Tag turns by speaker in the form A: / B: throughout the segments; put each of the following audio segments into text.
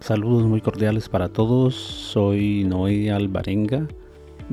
A: Saludos muy cordiales para todos. Soy Noé Alvarenga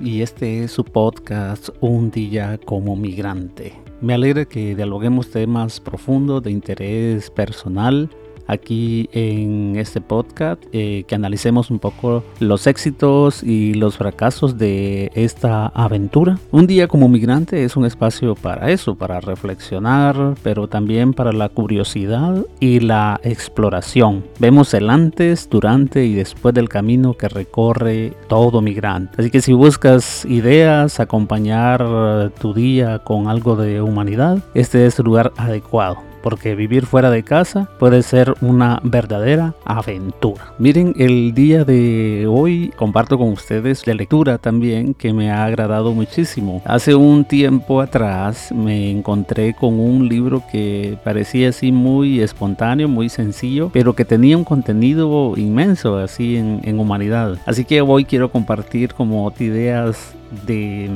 A: y este es su podcast Un día como migrante. Me alegra que dialoguemos temas profundos de interés personal aquí en este podcast, eh, que analicemos un poco los éxitos y los fracasos de esta aventura. Un día como migrante es un espacio para eso, para reflexionar, pero también para la curiosidad y la exploración. Vemos el antes, durante y después del camino que recorre todo migrante. Así que si buscas ideas, acompañar tu día con algo de humanidad, este es el lugar adecuado porque vivir fuera de casa puede ser una verdadera aventura. Miren, el día de hoy comparto con ustedes la lectura también que me ha agradado muchísimo. Hace un tiempo atrás me encontré con un libro que parecía así muy espontáneo, muy sencillo, pero que tenía un contenido inmenso así en, en humanidad. Así que hoy quiero compartir como ideas de,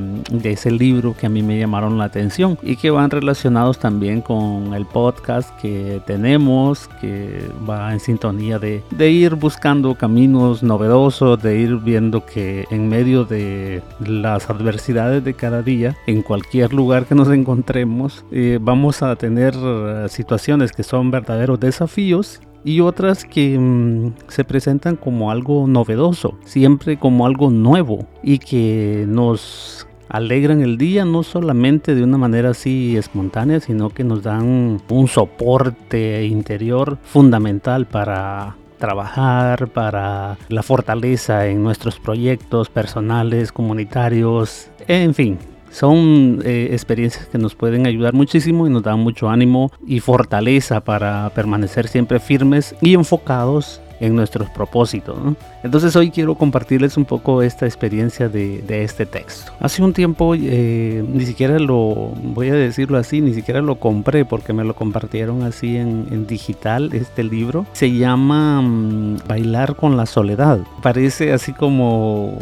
A: ese libro que a mí me llamaron la atención y que van relacionados también con el podcast que tenemos, que va en sintonía de, ir buscando caminos novedosos, de ir viendo que en medio de las adversidades de cada día, en cualquier lugar que nos encontremos, eh, vamos a tener eh, situaciones que son verdaderos desafíos y otras que mm, se presentan como algo novedoso, siempre como algo nuevo y que nos alegran el día no solamente de una manera así espontánea, sino que nos dan un soporte interior fundamental para trabajar, para la fortaleza en nuestros proyectos personales, comunitarios, en fin, son eh, experiencias que nos pueden ayudar muchísimo y nos dan mucho ánimo y fortaleza para permanecer siempre firmes y enfocados en nuestros propósitos. Entonces hoy quiero compartirles un poco esta experiencia de, este texto. Hace un tiempo, eh, ni siquiera lo, voy a decirlo así, ni siquiera lo compré porque me lo compartieron así en, en digital, este libro. Se llama mm, Bailar con la Soledad. Parece así como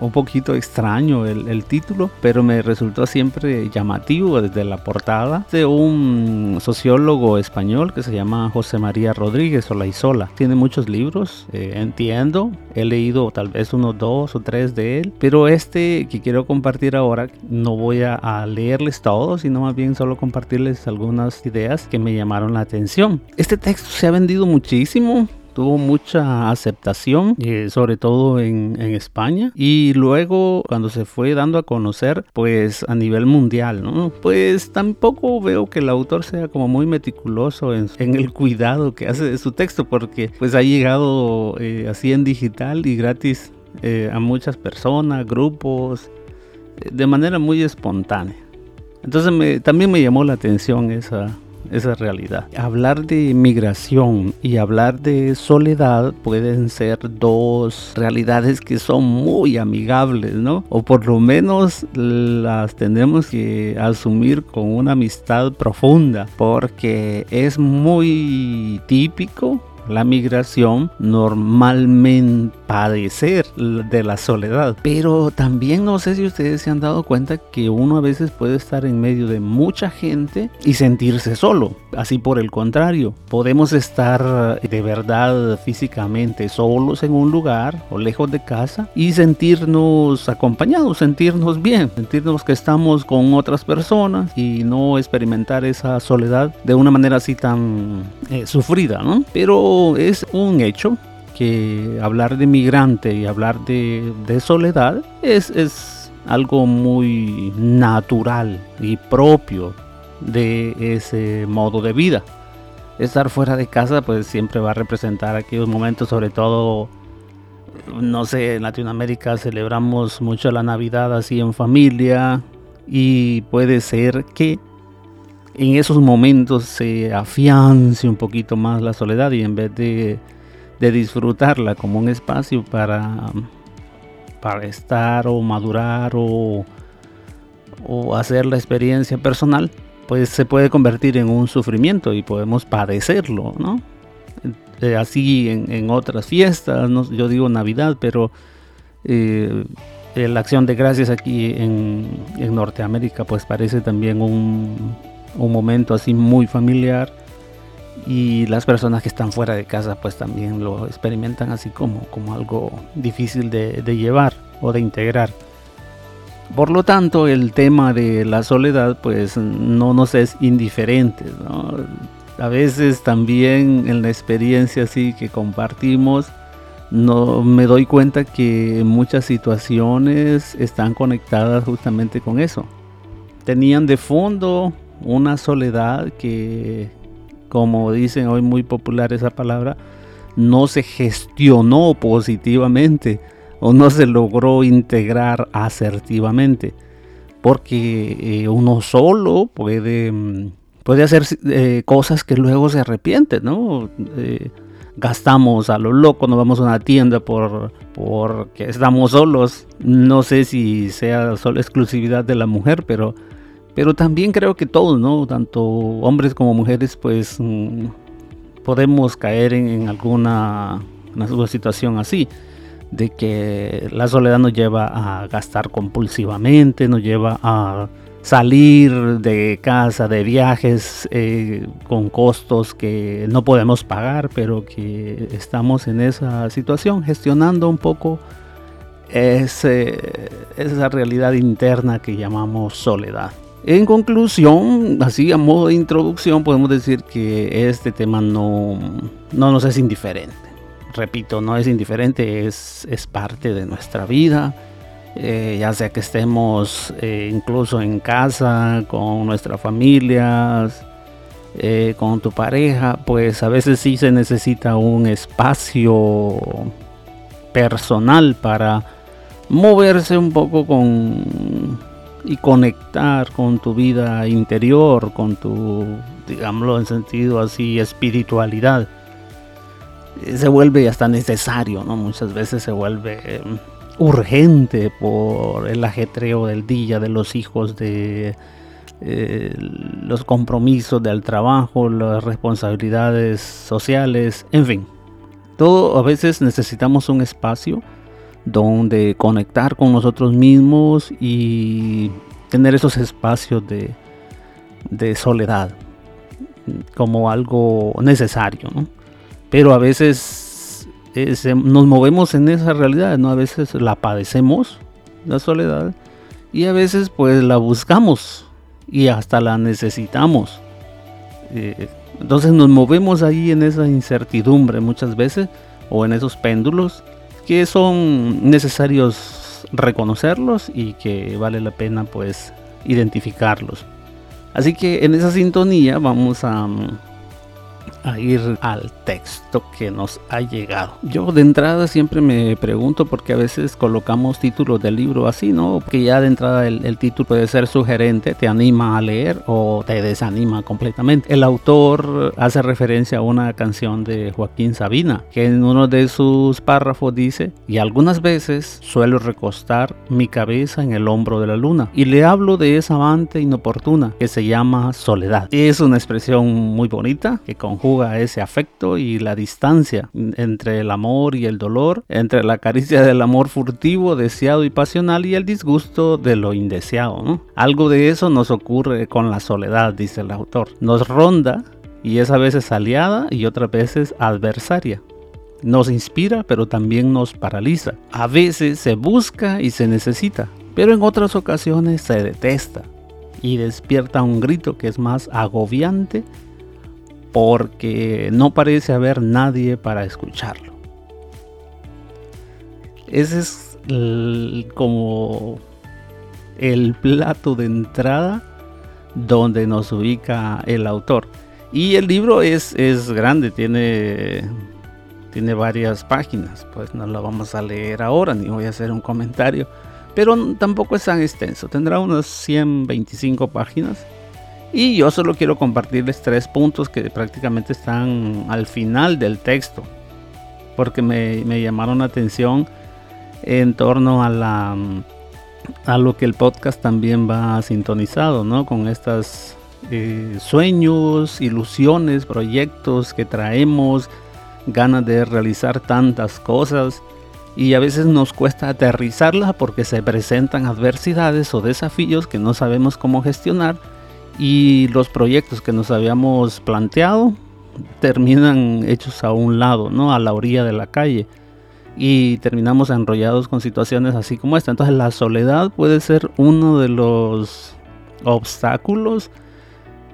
A: un poquito extraño el, título, pero me resultó siempre llamativo desde la portada de un sociólogo español que se llama José María Rodríguez Olaizola. Tiene muchos libros, eh, entiendo, he leído tal vez unos dos o tres de él, pero este que quiero compartir ahora no voy a, a leerles todos, sino más bien solo compartirles algunas ideas que me llamaron la atención. Este texto se ha vendido muchísimo, tuvo mucha aceptación, eh, sobre todo en, España. Y luego, cuando se fue dando a conocer, pues a nivel mundial, ¿no? Pues tampoco veo que el autor sea como muy meticuloso en, el cuidado que hace de su texto, porque pues ha llegado eh, así en digital y gratis eh, a muchas personas, grupos, de manera muy espontánea. Entonces también me llamó la atención esa, esa realidad. Hablar de migración y hablar de soledad pueden ser dos realidades que son muy amigables, ¿no? O por lo menos las tenemos que asumir con una amistad profunda, porque es muy típico la migración normalmente padecer de la soledad. Pero también no sé si ustedes se han dado cuenta que uno a veces puede estar en medio de mucha gente y sentirse solo. Así por el contrario, podemos estar de verdad físicamente solos en un lugar o lejos de casa y sentirnos acompañados, sentirnos bien, sentirnos que estamos con otras personas y no experimentar esa soledad de una manera así tan eh, sufrida, ¿no? Pero es un hecho que hablar de migrante y hablar de, soledad es, es algo muy natural y propio de ese modo de vida. Estar fuera de casa pues siempre va a representar aquellos momentos, sobre todo, no sé, en Latinoamérica celebramos mucho la Navidad así en familia y puede ser que en esos momentos se afiance un poquito más la soledad y en vez de de disfrutarla como un espacio para, para estar o madurar o, o hacer la experiencia personal, pues se puede convertir en un sufrimiento y podemos padecerlo, ¿no? Eh, así en, otras fiestas, yo digo Navidad, pero eh, la acción de gracias aquí en, en, Norteamérica pues parece también un, un momento así muy familiar y las personas que están fuera de casa pues también lo experimentan así como, como algo difícil de, llevar o de integrar. Por lo tanto, el tema de la soledad pues no nos es indiferente. A veces también en la experiencia así que compartimos, no me doy cuenta que muchas situaciones están conectadas justamente con eso. Tenían de fondo una soledad que como dicen hoy muy popular esa palabra, no se gestionó positivamente o no se logró integrar asertivamente. Porque eh, uno solo puede, mm, puede hacer eh, cosas que luego se arrepiente, ¿no? Eh, gastamos a lo loco, nos vamos a una tienda por porque estamos solos. No sé si sea solo exclusividad de la mujer, pero pero también creo que todos, ¿no? Tanto hombres como mujeres, pues mm, podemos caer en, alguna situación así, de que la soledad nos lleva a gastar compulsivamente, nos lleva a salir de casa, de viajes eh, con costos que no podemos pagar, pero que estamos en esa situación, gestionando un poco esa realidad interna que llamamos soledad. En conclusión, así a modo de introducción, podemos decir que este tema no, no nos es indiferente. Repito, no es indiferente, es, es parte de nuestra vida. Eh, ya sea que estemos eh, incluso en casa, con nuestra familia, eh, con tu pareja, pues a veces sí se necesita un espacio personal para moverse un poco con y conectar con tu vida interior, con tu, digámoslo en sentido así, espiritualidad, se vuelve hasta necesario, ¿no? Muchas veces se vuelve em, urgente por el ajetreo del día, de los hijos, de eh, los compromisos del trabajo, las responsabilidades sociales, en fin. Todo a veces necesitamos un espacio donde conectar con nosotros mismos y tener esos espacios de, soledad como algo necesario, Pero a veces nos movemos en esa realidad, ¿no? A veces la padecemos, la soledad, y a veces pues la buscamos y hasta la necesitamos. Eh, entonces nos movemos ahí en esa incertidumbre muchas veces o en esos péndulos que son necesarios reconocerlos y que vale la pena pues identificarlos. Así que en esa sintonía vamos a a ir al texto que nos ha llegado. Yo de entrada siempre me pregunto porque a veces colocamos títulos del libro así, ¿no? Que ya de entrada el, título puede ser sugerente, te anima a leer o te desanima completamente. El autor hace referencia a una canción de Joaquín Sabina, que en uno de sus párrafos dice, y algunas veces suelo recostar mi cabeza en el hombro de la luna y le hablo de esa amante inoportuna que se llama soledad. Es una expresión muy bonita que conjuga ese afecto y la distancia entre el amor y el dolor, entre la caricia del amor furtivo, deseado y pasional y el disgusto de lo indeseado. Algo de eso nos ocurre con la soledad, dice el autor. Nos ronda y es a veces aliada y otras veces adversaria. Nos inspira pero también nos paraliza. A veces se busca y se necesita, pero en otras ocasiones se detesta y despierta un grito que es más agobiante porque no parece haber nadie para escucharlo. Ese es como el plato de entrada donde nos ubica el autor. Y el libro es, es grande, tiene, tiene varias páginas, pues no lo vamos a leer ahora, ni voy a hacer un comentario, pero tampoco es tan extenso, tendrá unas 125 páginas y yo solo quiero compartirles tres puntos que prácticamente están al final del texto, porque me, llamaron la atención en torno a la a lo que el podcast también va sintonizado, ¿no? Con estas eh, sueños, ilusiones, proyectos que traemos, ganas de realizar tantas cosas y a veces nos cuesta aterrizarlas porque se presentan adversidades o desafíos que no sabemos cómo gestionar y los proyectos que nos habíamos planteado terminan hechos a un lado, ¿no? A la orilla de la calle. Y terminamos enrollados con situaciones así como esta. Entonces la soledad puede ser uno de los obstáculos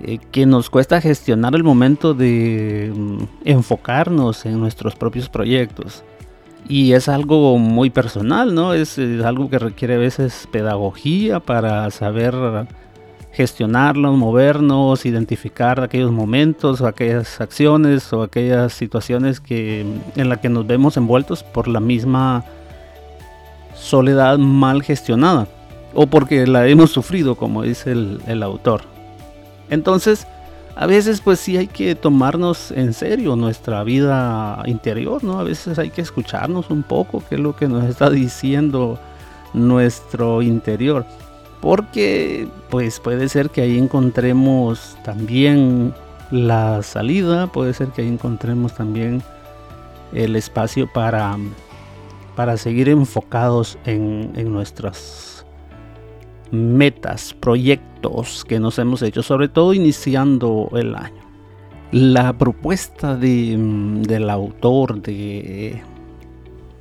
A: eh, que nos cuesta gestionar el momento de mm, enfocarnos en nuestros propios proyectos. Y es algo muy personal, ¿no? Es, es algo que requiere a veces pedagogía para saber gestionarlos, movernos, identificar aquellos momentos o aquellas acciones o aquellas situaciones que, en las que nos vemos envueltos por la misma soledad mal gestionada o porque la hemos sufrido, como dice el, el autor. Entonces, a veces pues sí hay que tomarnos en serio nuestra vida interior, ¿no? A veces hay que escucharnos un poco, qué es lo que nos está diciendo nuestro interior porque pues puede ser que ahí encontremos también la salida, puede ser que ahí encontremos también el espacio para, para seguir enfocados en, nuestras metas, proyectos que nos hemos hecho, sobre todo iniciando el año. La propuesta del autor de,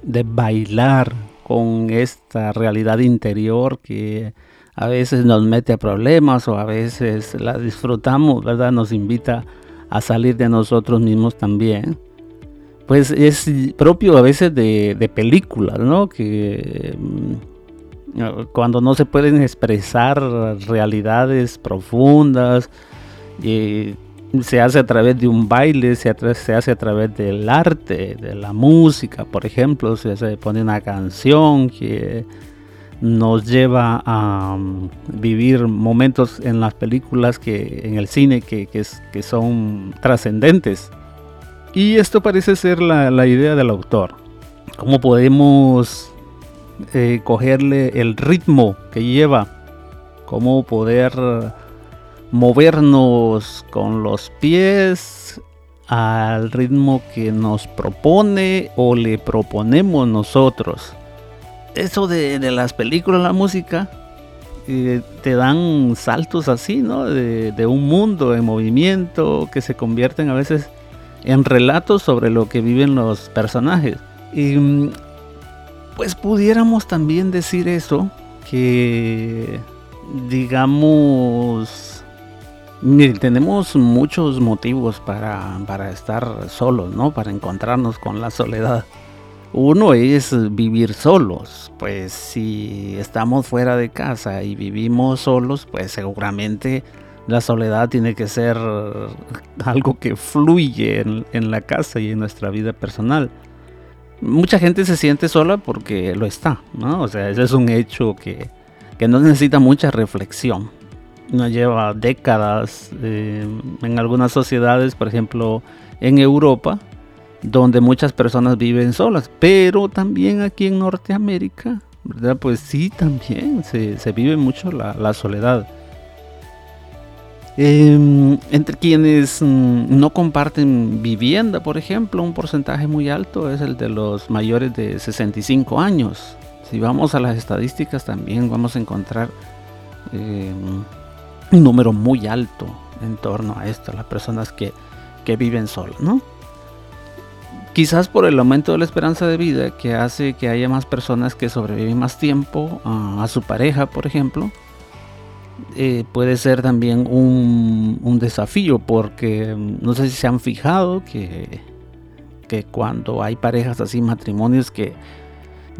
A: de bailar con esta realidad interior que a veces nos mete a problemas o a veces la disfrutamos, ¿verdad? Nos invita a salir de nosotros mismos también. Pues es propio a veces de, películas, ¿no? Que mm, cuando no se pueden expresar realidades profundas, se hace a través de un baile, se, hace a través del arte, de la música, por ejemplo, se, se pone una canción que nos lleva a um, vivir momentos en las películas que en el cine que, que, son trascendentes. Y esto parece ser la, idea del autor. ¿Cómo podemos eh, cogerle el ritmo que lleva? ¿Cómo poder movernos con los pies al ritmo que nos propone o le proponemos nosotros? Eso de, las películas, la música, te dan saltos así, ¿no? De, un mundo en movimiento que se convierten a veces en relatos sobre lo que viven los personajes. Y mm, pues pudiéramos también decir eso, que digamos, tenemos muchos motivos para, para estar solos, ¿no? Para encontrarnos con la soledad. Uno es vivir solos, pues si estamos fuera de casa y vivimos solos, pues seguramente la soledad tiene que ser algo que fluye en, la casa y en nuestra vida personal. Mucha gente se siente sola porque lo está, ¿no? O sea, ese es un hecho que, no necesita mucha reflexión. No lleva décadas eh, en algunas sociedades, por ejemplo, en Europa, donde muchas personas viven solas, pero también aquí en Norteamérica, ¿verdad? Pues sí, también se, vive mucho la, soledad. Em, entre quienes mm, no comparten vivienda, por ejemplo, un porcentaje muy alto es el de los mayores de 65 años. Si vamos a las estadísticas también vamos a encontrar em, un número muy alto en torno a esto, las personas que, que viven solas, ¿no? Quizás por el aumento de la esperanza de vida que hace que haya más personas que sobreviven más tiempo a, su pareja, por ejemplo, eh, puede ser también un, desafío porque mm, no sé si se han fijado que, que cuando hay parejas así, matrimonios que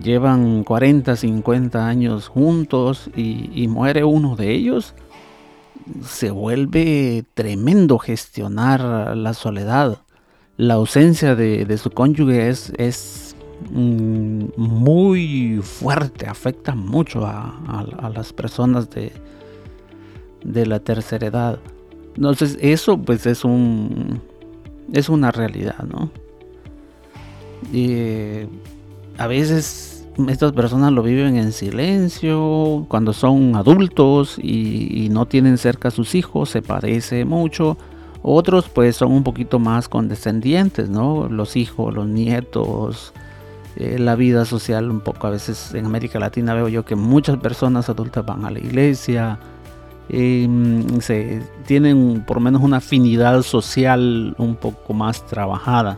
A: llevan 40, 50 años juntos y muere uno de ellos, se vuelve tremendo gestionar la soledad la ausencia de, su cónyuge es, mm, muy fuerte, afecta mucho a, las personas de, de la tercera edad. Entonces eso pues es un es una realidad, ¿no? Y a veces estas personas lo viven en silencio, cuando son adultos y, y no tienen cerca a sus hijos, se padece mucho otros pues son un poquito más condescendientes, ¿no? Los hijos, los nietos, eh, la vida social un poco. A veces en América Latina veo yo que muchas personas adultas van a la iglesia, em, se tienen por lo menos una afinidad social un poco más trabajada.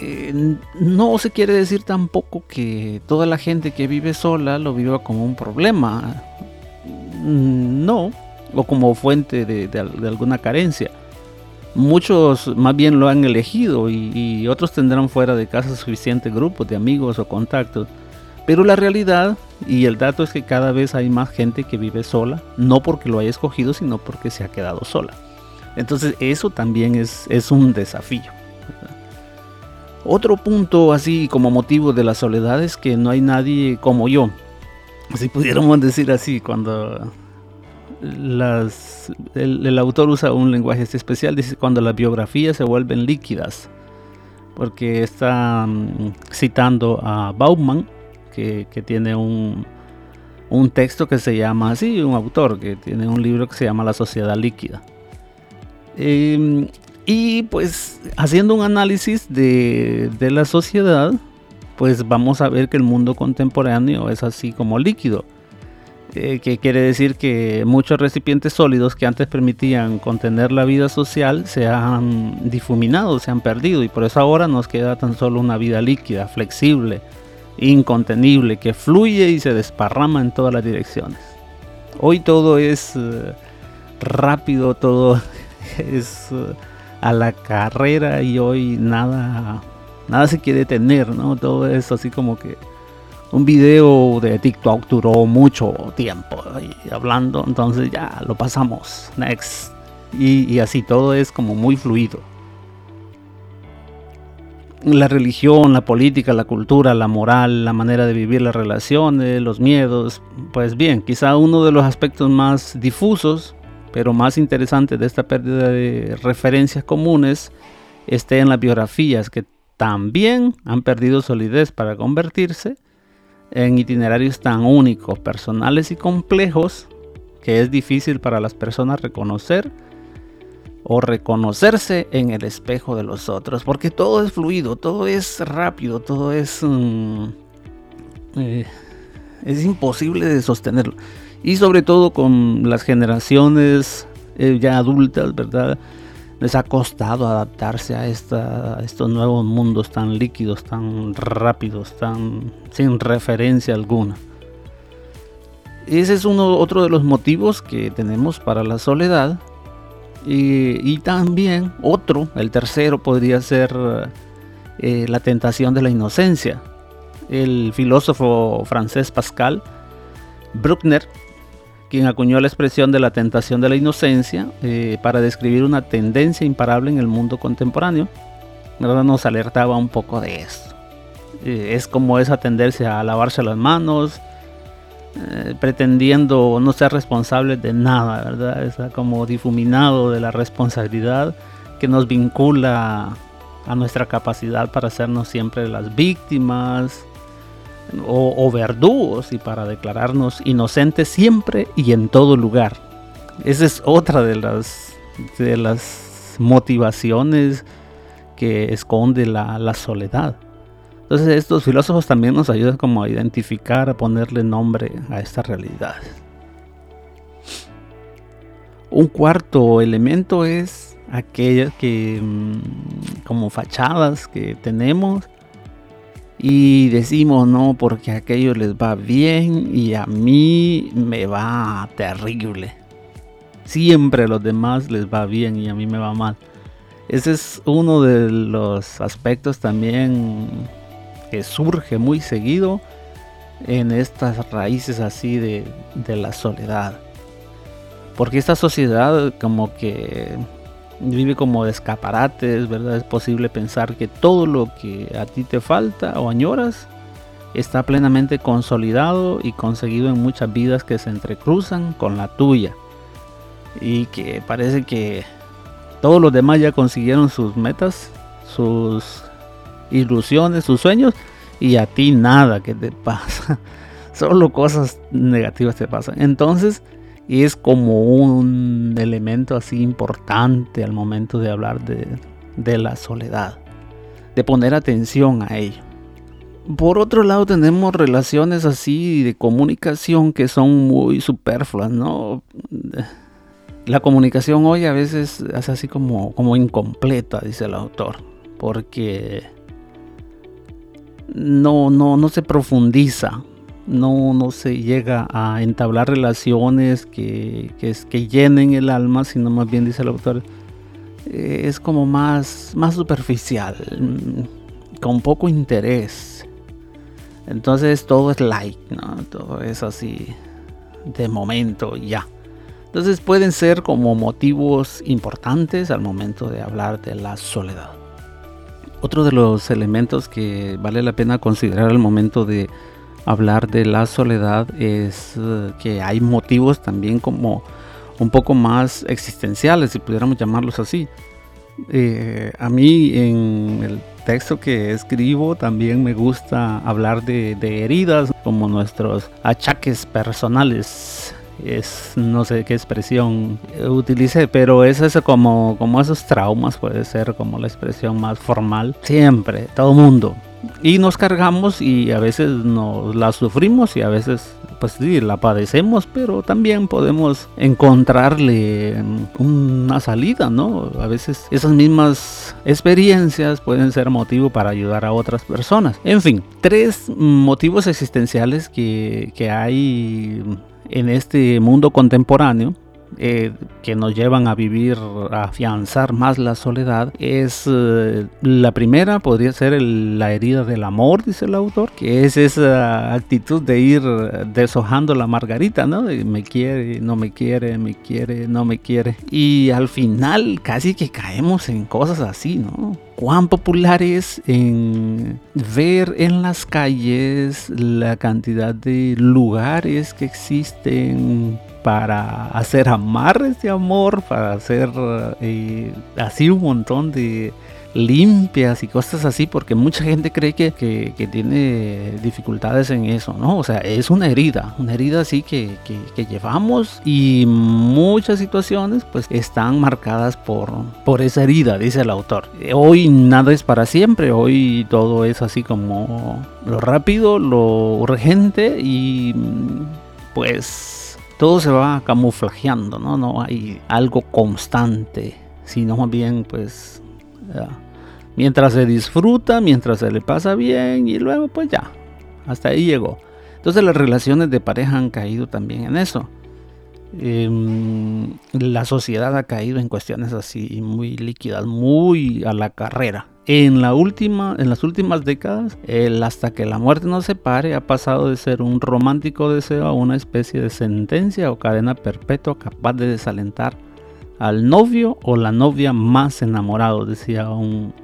A: Eh, no se quiere decir tampoco que toda la gente que vive sola lo viva como un problema. No, o como fuente de alguna carencia Muchos más bien lo han elegido y, otros tendrán fuera de casa suficientes grupos de amigos o contactos. Pero la realidad y el dato es que cada vez hay más gente que vive sola, no porque lo haya escogido, sino porque se ha quedado sola. Entonces eso también es, es un desafío. Otro punto así como motivo de la soledad es que no hay nadie como yo. Si pudiéramos decir así, cuando el, autor usa un lenguaje especial, dice cuando las biografías se vuelven líquidas, porque está mm, citando a Bauman, que, tiene un, un, texto que se llama así, un autor que tiene un libro que se llama La sociedad líquida. Em, y pues haciendo un análisis de, de la sociedad, pues vamos a ver que el mundo contemporáneo es así como líquido eh, que quiere decir que muchos recipientes sólidos que antes permitían contener la vida social se han difuminado, se han perdido y por eso ahora nos queda tan solo una vida líquida, flexible, incontenible, que fluye y se desparrama en todas las direcciones. Hoy todo es eh, rápido, todo es uh, a la carrera y hoy nada, nada se quiere tener, ¿no? Todo es así como que un video de TikTok duró mucho tiempo hablando, entonces ya lo pasamos, next. Y, así todo es como muy fluido. La religión, la política, la cultura, la moral, la manera de vivir las relaciones, los miedos, pues bien, quizá uno de los aspectos más difusos, pero más interesantes de esta pérdida de referencias comunes esté en las biografías que también han perdido solidez para convertirse en itinerarios tan únicos, personales y complejos que es difícil para las personas reconocer o reconocerse en el espejo de los otros, porque todo es fluido, todo es rápido, todo es eh, es imposible de sostenerlo. Y sobre todo con las generaciones eh, ya adultas, verdad les ha costado adaptarse a, esta, estos nuevos mundos tan líquidos, tan rápidos, tan sin referencia alguna. Ese es uno otro de los motivos que tenemos para la soledad. Y, también otro, el tercero, podría ser eh, la tentación de la inocencia. El filósofo francés Pascal Bruckner quien acuñó la expresión de la tentación de la inocencia eh, para describir una tendencia imparable en el mundo contemporáneo. Nos alertaba un poco de esto. Eh, es como esa tendencia a lavarse las manos, eh, pretendiendo no ser responsable de nada, ¿verdad? Está como difuminado de la responsabilidad que nos vincula a nuestra capacidad para hacernos siempre las víctimas, o, verdugos y para declararnos inocentes siempre y en todo lugar. Esa es otra de las, de las motivaciones que esconde la, la soledad. Entonces estos filósofos también nos ayudan como a identificar, a ponerle nombre a esta realidad. Un cuarto elemento es aquellas que mm, como fachadas que tenemos y decimos no porque a aquellos les va bien y a mí me va terrible. Siempre a los demás les va bien y a mí me va mal. Ese es uno de los aspectos también que surge muy seguido en estas raíces así de, de la soledad. Porque esta sociedad como que vive como de escaparates, ¿verdad? Es posible pensar que todo lo que a ti te falta o añoras está plenamente consolidado y conseguido en muchas vidas que se entrecruzan con la tuya. Y que parece que todos los demás ya consiguieron sus metas, sus ilusiones, sus sueños, y a ti nada que te pasa. Solo cosas negativas te pasan. Entonces, es como un elemento así importante al momento de hablar de, la soledad, de poner atención a ello. Por otro lado tenemos relaciones así de comunicación que son muy superfluas, ¿no? La comunicación hoy a veces es así como, como incompleta, dice el autor, porque no, no, no se profundiza, no, no se llega a entablar relaciones que, que, llenen el alma, sino más bien dice el autor, eh, es como más, más superficial, mm, con poco interés. Entonces todo es like, ¿no? Todo es así de momento ya. Entonces pueden ser como motivos importantes al momento de hablar de la soledad. Otro de los elementos que vale la pena considerar al momento de hablar de la soledad es eh, que hay motivos también como un poco más existenciales, si pudiéramos llamarlos así. Eh, a mí en el texto que escribo también me gusta hablar de, de heridas como nuestros achaques personales es no sé qué expresión utilice, pero es eso como, como esos traumas, puede ser como la expresión más formal. Siempre, todo mundo. Y nos cargamos y a veces nos la sufrimos y a veces pues sí, la padecemos, pero también podemos encontrarle una salida, ¿no? A veces esas mismas experiencias pueden ser motivo para ayudar a otras personas. En fin, tres motivos existenciales que, que hay en este mundo contemporáneo eh, que nos llevan a vivir, a afianzar más la soledad, es eh, la primera, podría ser la herida del amor, dice el autor, que es esa actitud de ir deshojando la margarita, ¿no? me quiere, no me quiere, me quiere, no me quiere. Y al final casi que caemos en cosas así, ¿no? cuán popular es en ver en las calles la cantidad de lugares que existen para hacer amarres de amor, para hacer eh, así un montón de limpias y cosas así, porque mucha gente cree que, que, tiene dificultades en eso, ¿no? O sea, es una herida, una herida así que, que, llevamos y muchas situaciones pues están marcadas por, por esa herida, dice el autor. Hoy nada es para siempre, hoy todo es así como lo rápido, lo urgente y pues todo se va camuflajeando, ¿no? No hay algo constante, sino más bien pues mientras se disfruta, mientras se le pasa bien y luego pues ya, hasta ahí llegó. Entonces las relaciones de pareja han caído también en eso. Em, la sociedad ha caído en cuestiones así muy líquidas, muy a la carrera. En, las últimas décadas, el hasta que la muerte nos separe ha pasado de ser un romántico deseo a una especie de sentencia o cadena perpetua capaz de desalentar al novio o la novia más enamorado, decía un,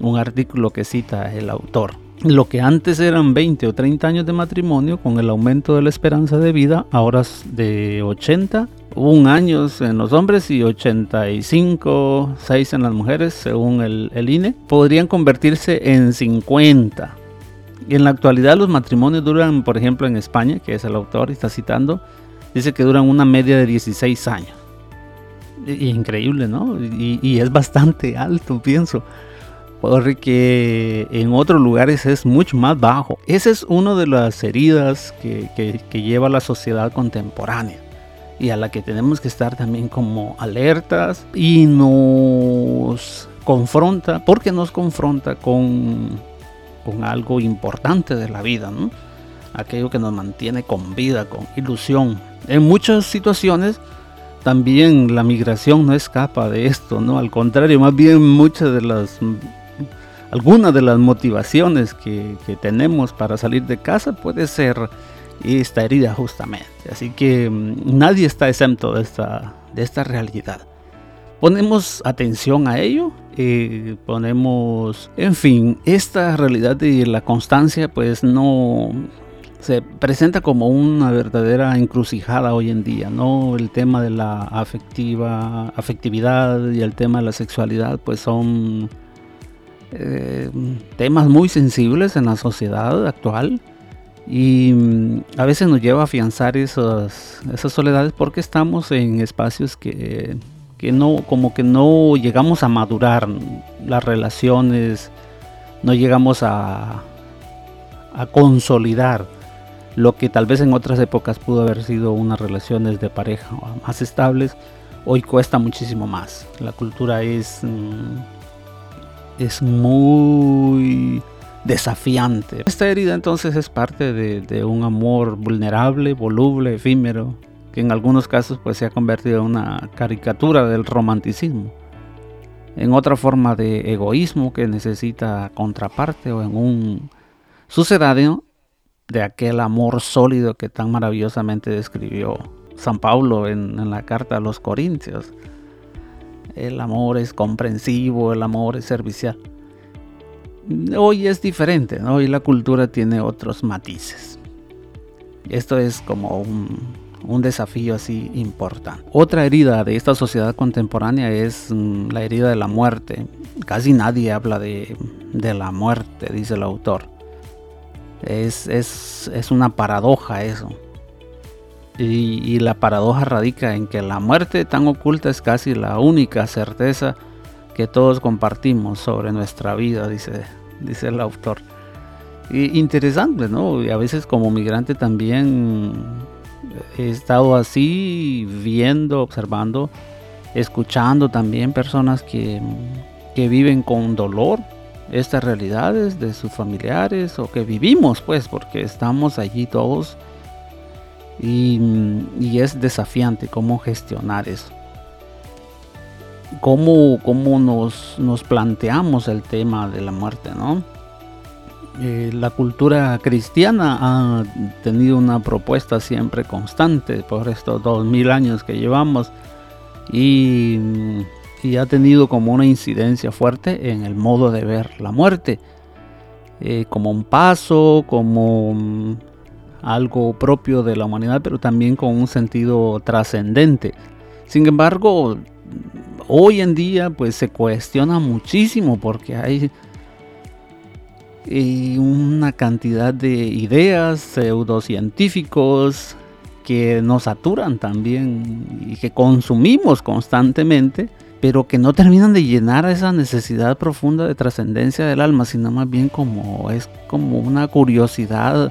A: un artículo que cita el autor. Lo que antes eran 20 o 30 años de matrimonio, con el aumento de la esperanza de vida, ahora es de 80, un años en los hombres y 85, 6 en las mujeres, según el, el INE, podrían convertirse en 50. Y en la actualidad los matrimonios duran, por ejemplo, en España, que es el autor está citando, dice que duran una media de 16 años increíble, ¿no? Y, es bastante alto, pienso. Porque en otros lugares es mucho más bajo. Esa es una de las heridas que, lleva la sociedad contemporánea y a la que tenemos que estar también como alertas y nos confronta, porque nos confronta con, con algo importante de la vida, ¿no? aquello que nos mantiene con vida, con ilusión. En muchas situaciones también la migración no escapa de esto, ¿no? Al contrario, más bien muchas de las algunas de las motivaciones que, tenemos para salir de casa puede ser esta herida justamente. Así que mm, nadie está exento de esta, de esta realidad. Ponemos atención a ello, eh, ponemos, en fin, esta realidad de la constancia pues no, se presenta como una verdadera encrucijada hoy en día, ¿no? El tema de la afectiva, afectividad y el tema de la sexualidad, pues son eh, temas muy sensibles en la sociedad actual y mm, a veces nos lleva a afianzar esas, esas soledades porque estamos en espacios que, que no, como que no llegamos a madurar las relaciones, no llegamos a a consolidar lo que tal vez en otras épocas pudo haber sido unas relaciones de pareja más estables, hoy cuesta muchísimo más. La cultura es, mm, es muy desafiante. Esta herida entonces es parte de, un amor vulnerable, voluble, efímero, que en algunos casos pues se ha convertido en una caricatura del romanticismo, en otra forma de egoísmo que necesita contraparte o en un sucedáneo de aquel amor sólido que tan maravillosamente describió San Pablo en, la carta a los Corintios. El amor es comprensivo, el amor es servicial. Hoy es diferente, hoy la cultura tiene otros matices. Esto es como un, desafío así importante. Otra herida de esta sociedad contemporánea es mm, la herida de la muerte. Casi nadie habla de, la muerte, dice el autor. Es una paradoja eso. Y, la paradoja radica en que la muerte tan oculta es casi la única certeza que todos compartimos sobre nuestra vida, dice, dice el autor. Y interesante, ¿no? Y a veces como migrante también he estado así, viendo, observando, escuchando también personas que, que viven con dolor estas realidades de sus familiares o que vivimos pues porque estamos allí todos y, es desafiante cómo gestionar eso. Cómo, cómo nos, nos, planteamos el tema de la muerte, ¿no? Eh, la cultura cristiana ha tenido una propuesta siempre constante por estos dos mil años que llevamos y, y, ha tenido como una incidencia fuerte en el modo de ver la muerte, eh, como un paso, como algo propio de la humanidad, pero también con un sentido trascendente. Sin embargo, hoy en día pues se cuestiona muchísimo porque hay eh, una cantidad de ideas pseudocientíficos que nos saturan también y que consumimos constantemente, pero que no terminan de llenar esa necesidad profunda de trascendencia del alma, sino más bien como es como una curiosidad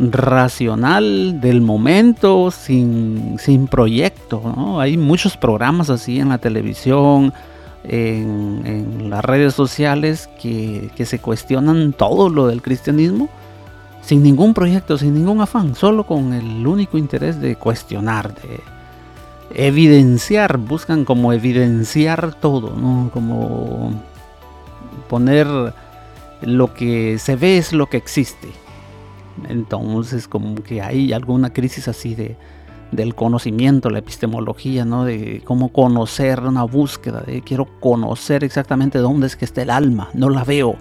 A: racional del momento, sin, sin proyecto. Hay muchos programas así en la televisión, en, las redes sociales que, se cuestionan todo lo del cristianismo sin ningún proyecto, sin ningún afán, solo con el único interés de cuestionar, de evidenciar, buscan como evidenciar todo, como poner lo que se ve es lo que existe. Entonces, como que hay alguna crisis así de, del conocimiento, la epistemología, ¿no? De cómo conocer, una búsqueda, de quiero conocer exactamente dónde es que está el alma, no la veo,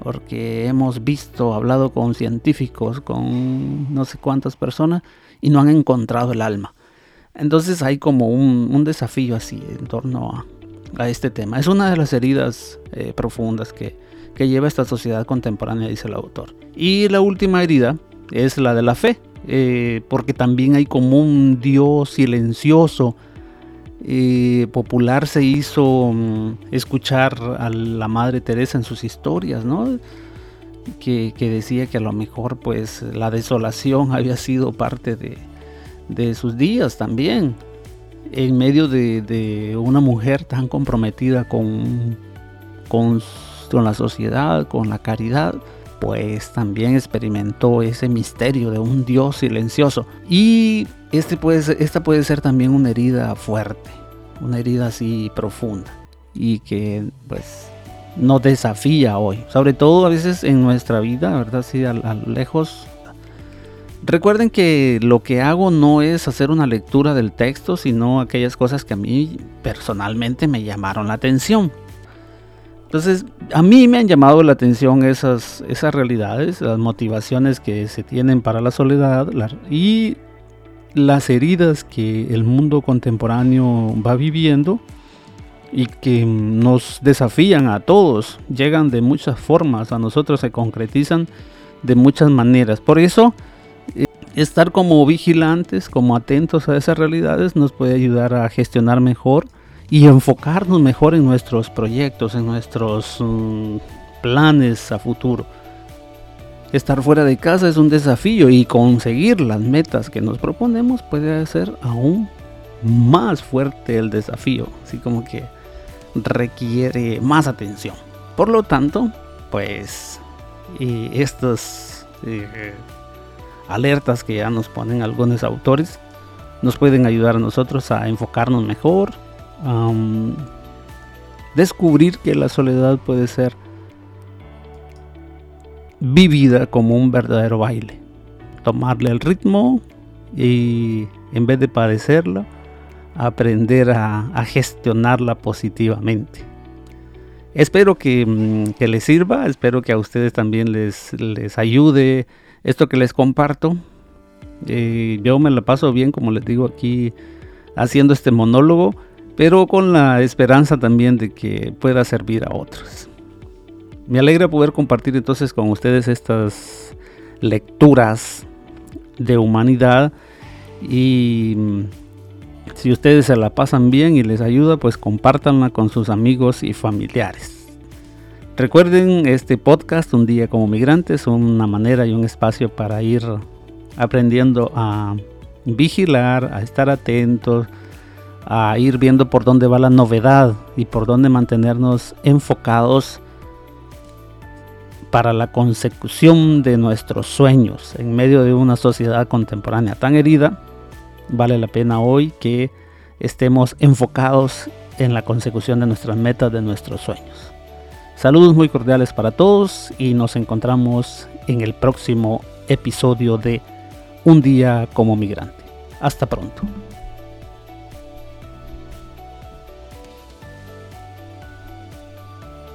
A: porque hemos visto, hablado con científicos, con no sé cuántas personas, y no han encontrado el alma. Entonces hay como un, desafío así en torno a, este tema. Es una de las heridas eh, profundas que, que lleva esta sociedad contemporánea, dice el autor. Y la última herida es la de la fe, eh, porque también hay como un Dios silencioso. Eh, popular se hizo mm, escuchar a la Madre Teresa en sus historias, ¿no? Que, decía que a lo mejor pues la desolación había sido parte de, sus días también, en medio de, de una mujer tan comprometida con, con con la sociedad, con la caridad, pues también experimentó ese misterio de un Dios silencioso. Y este puede esta puede ser también una herida fuerte, una herida así profunda y que pues nos desafía hoy, sobre todo a veces en nuestra vida, ¿verdad? Así a, a lejos. Recuerden que lo que hago no es hacer una lectura del texto, sino aquellas cosas que a mí personalmente me llamaron la atención. Entonces, a mí me han llamado la atención esas, esas realidades, las motivaciones que se tienen para la soledad y las heridas que el mundo contemporáneo va viviendo y que nos desafían a todos, llegan de muchas formas, a nosotros se concretizan de muchas maneras. Por eso, eh, estar como vigilantes, como atentos a esas realidades nos puede ayudar a gestionar mejor y enfocarnos mejor en nuestros proyectos, en nuestros mm, planes a futuro. Estar fuera de casa es un desafío y conseguir las metas que nos proponemos puede ser aún más fuerte el desafío, así como que requiere más atención. Por lo tanto, pues estas eh, alertas que ya nos ponen algunos autores nos pueden ayudar a nosotros a enfocarnos mejor, descubrir que la soledad puede ser vivida como un verdadero baile. Tomarle el ritmo y en vez de padecerla, aprender a, gestionarla positivamente. Espero que, mm, que, les sirva, espero que a ustedes también les, les ayude esto que les comparto. Eh, yo me la paso bien, como les digo aquí, haciendo este monólogo, pero con la esperanza también de que pueda servir a otros. Me alegra poder compartir entonces con ustedes estas lecturas de humanidad y mm, si ustedes se la pasan bien y les ayuda, pues compártanla con sus amigos y familiares. Recuerden este podcast Un día como migrantes, una manera y un espacio para ir aprendiendo a vigilar, a estar atentos, a ir viendo por dónde va la novedad y por dónde mantenernos enfocados para la consecución de nuestros sueños en medio de una sociedad contemporánea tan herida, vale la pena hoy que estemos enfocados en la consecución de nuestras metas, de nuestros sueños. Saludos muy cordiales para todos y nos encontramos en el próximo episodio de Un día como migrante. Hasta pronto.